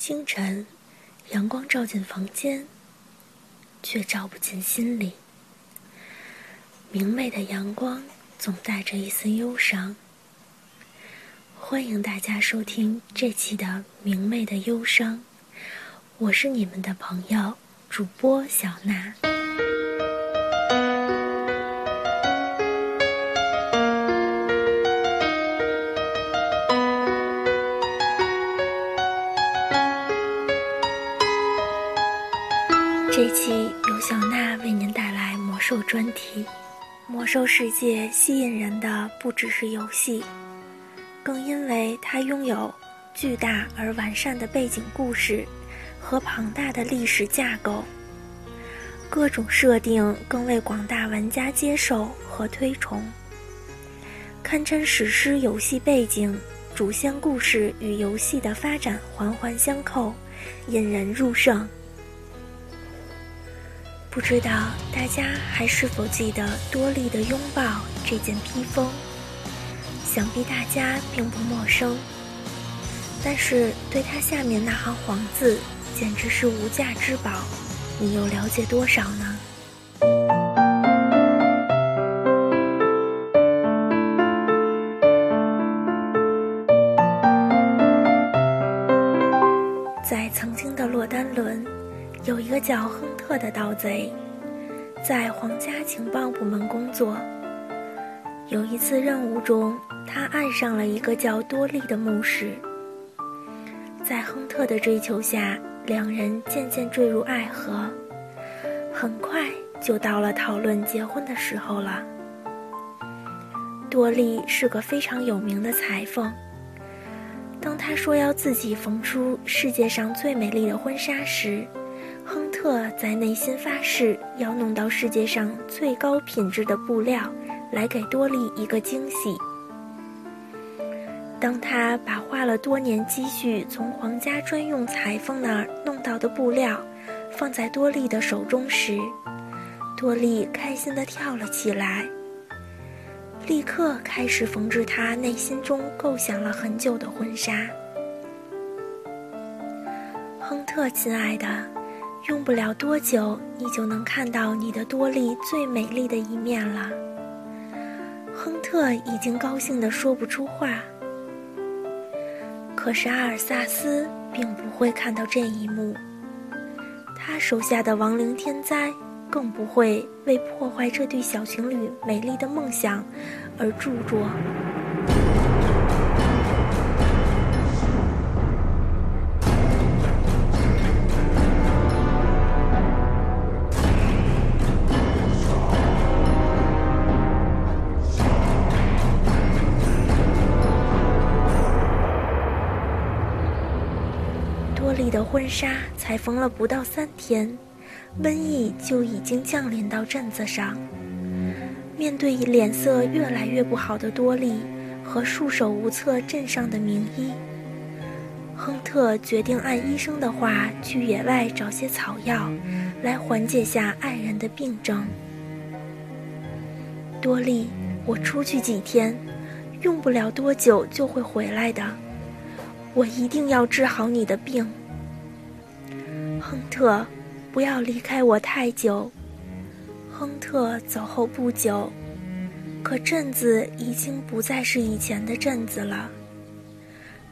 清晨，阳光照进房间，却照不进心里。明媚的阳光总带着一丝忧伤。欢迎大家收听这期的《明媚的忧伤》，我是你们的朋友主播小娜。兽专题。魔兽世界吸引人的不只是游戏，更因为它拥有巨大而完善的背景故事和庞大的历史架构，各种设定更为广大玩家接受和推崇，堪称史诗游戏背景，主线故事与游戏的发展环环相扣，引人入胜。不知道大家还是否记得多莉的拥抱这件披风？想必大家并不陌生。但是对它下面那行黄字，简直是无价之宝。你又了解多少呢？在曾经的洛丹伦。有一个叫亨赫的盗贼，在皇家情报部门工作。有一次任务中，他爱上了一个叫多莉的牧师。在亨特的追求下，两人渐渐坠入爱河。很快就到了讨论结婚的时候了。多莉是个非常有名的裁缝。当他说要自己缝出世界上最美丽的婚纱时，特在内心发誓，要弄到世界上最高品质的布料，来给多莉一个惊喜。当他把花了多年积蓄从皇家专用裁缝那儿弄到的布料，放在多莉的手中时，多莉开心地跳了起来，立刻开始缝制他内心中构想了很久的婚纱。亨特，亲爱的。用不了多久，你就能看到你的多莉最美丽的一面了。亨特已经高兴得说不出话。可是阿尔萨斯并不会看到这一幕，他手下的亡灵天灾更不会为破坏这对小情侣美丽的梦想而著作。的婚纱才缝了不到三天，瘟疫就已经降临到镇子上。面对脸色越来越不好的多莉和束手无策镇上的名医，亨特决定按医生的话去野外找些草药，来缓解下爱人的病症。多莉，我出去几天，用不了多久就会回来的。我一定要治好你的病。亨特，不要离开我太久。亨特走后不久，可镇子已经不再是以前的镇子了。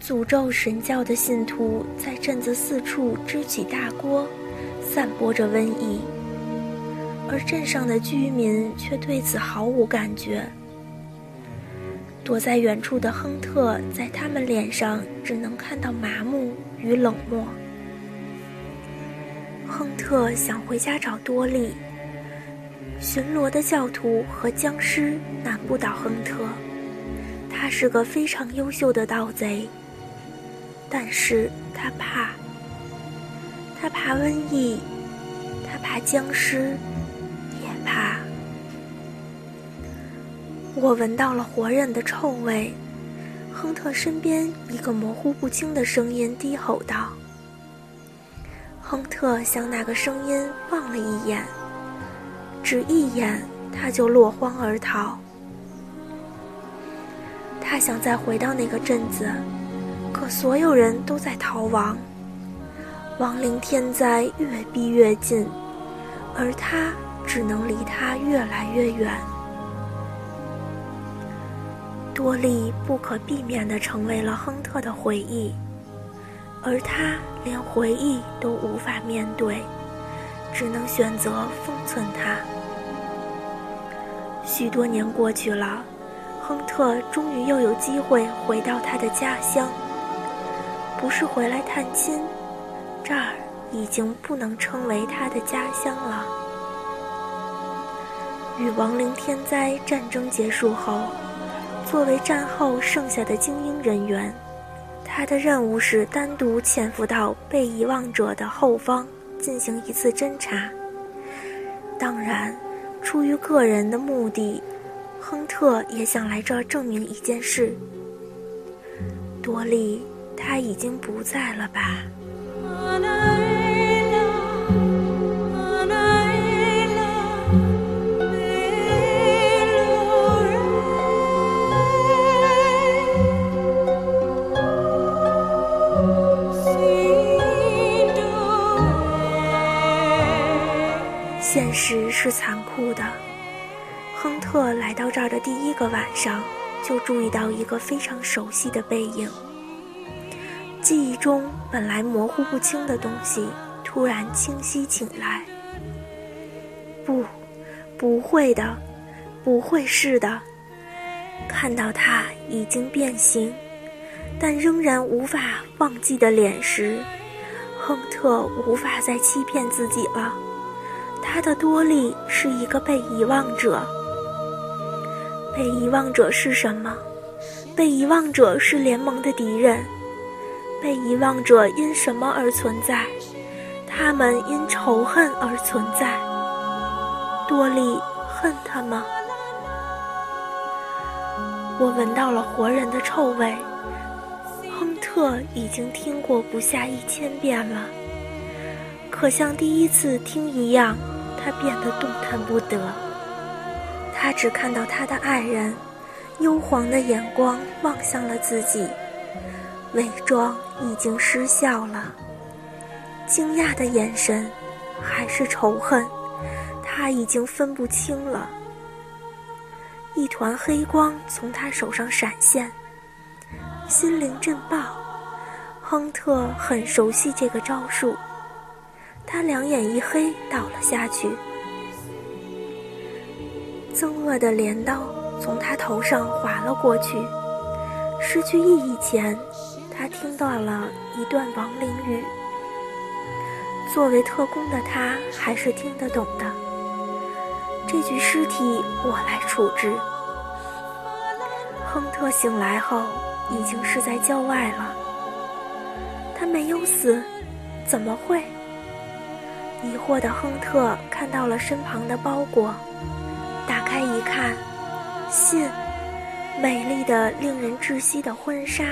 诅咒神教的信徒在镇子四处支起大锅，散播着瘟疫，而镇上的居民却对此毫无感觉。躲在远处的亨特，在他们脸上只能看到麻木与冷漠。特想回家找多莉。巡逻的教徒和僵尸难不倒亨特，他是个非常优秀的盗贼。但是他怕，他怕瘟疫，他怕僵尸，也怕。我闻到了活人的臭味。亨特身边一个模糊不清的声音低吼道。亨特向那个声音望了一眼，只一眼，他就落荒而逃。他想再回到那个镇子，可所有人都在逃亡，亡灵天灾越逼越近，而他只能离他越来越远。多莉不可避免地成为了亨特的回忆，而他连回忆都无法面对，只能选择封存它。许多年过去了，亨特终于又有机会回到他的家乡。不是回来探亲，这儿已经不能称为他的家乡了。与亡灵天灾战争结束后。作为战后剩下的精英人员，他的任务是单独潜伏到被遗忘者的后方进行一次侦查。当然，出于个人的目的，亨特也想来这儿证明一件事：多利，他已经不在了吧？现实是残酷的。亨特来到这儿的第一个晚上，就注意到一个非常熟悉的背影。记忆中本来模糊不清的东西，突然清晰起来。不，不会的，不会是的。看到他已经变形，但仍然无法忘记的脸时，亨特无法再欺骗自己了。他的多利是一个被遗忘者。被遗忘者是什么？被遗忘者是联盟的敌人。被遗忘者因什么而存在？他们因仇恨而存在。多利恨他吗？我闻到了活人的臭味。亨特已经听过不下一千遍了，可像第一次听一样。他变得动弹不得。他只看到他的爱人，幽黄的眼光望向了自己，伪装已经失效了。惊讶的眼神，还是仇恨，他已经分不清了。一团黑光从他手上闪现，心灵震爆。亨特很熟悉这个招数。他两眼一黑，倒了下去。憎恶的镰刀从他头上划了过去。失去意义前，他听到了一段亡灵语。作为特工的他，还是听得懂的。这具尸体我来处置。亨特醒来后，已经是在郊外了。他没有死，怎么会？疑惑的亨特看到了身旁的包裹，打开一看，信，美丽的、令人窒息的婚纱，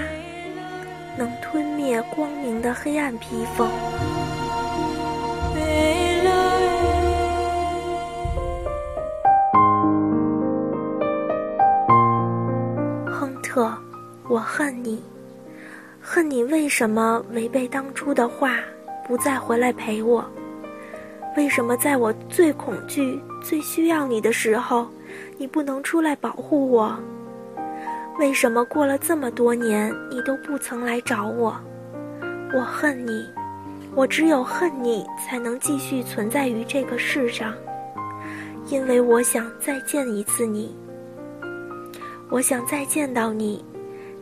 能吞灭光明的黑暗披风。亨特，我恨你，恨你为什么违背当初的话，不再回来陪我。为什么在我最恐惧、最需要你的时候，你不能出来保护我？为什么过了这么多年，你都不曾来找我？我恨你，我只有恨你才能继续存在于这个世上，因为我想再见一次你。我想再见到你，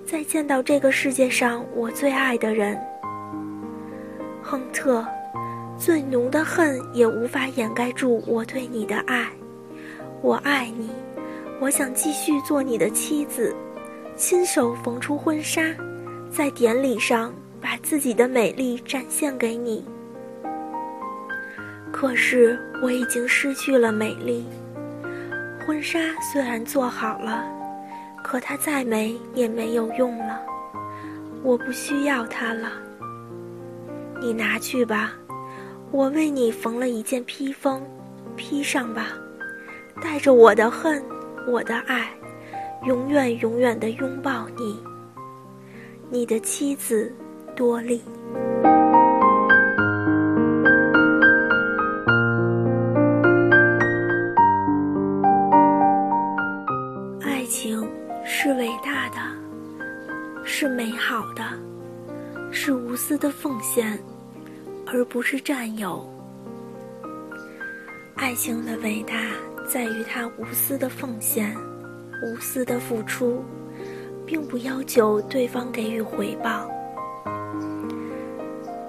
再见到这个世界上我最爱的人，亨特。最浓的恨也无法掩盖住我对你的爱，我爱你，我想继续做你的妻子，亲手缝出婚纱，在典礼上把自己的美丽展现给你。可是我已经失去了美丽，婚纱虽然做好了，可它再美也没有用了，我不需要它了，你拿去吧。我为你缝了一件披风披上吧带着我的恨我的爱永远永远的拥抱你你的妻子多丽。爱情是伟大的是美好的是无私的奉献。而不是占有。爱情的伟大在于它无私的奉献，无私的付出，并不要求对方给予回报。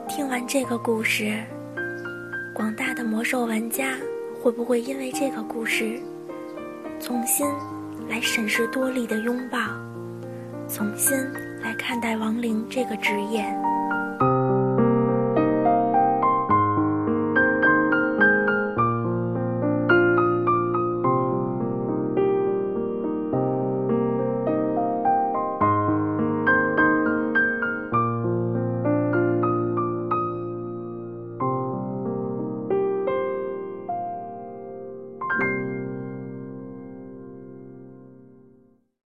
听完这个故事，广大的魔兽玩家会不会因为这个故事，重新来审视多莉的拥抱？重新来看待亡灵这个职业。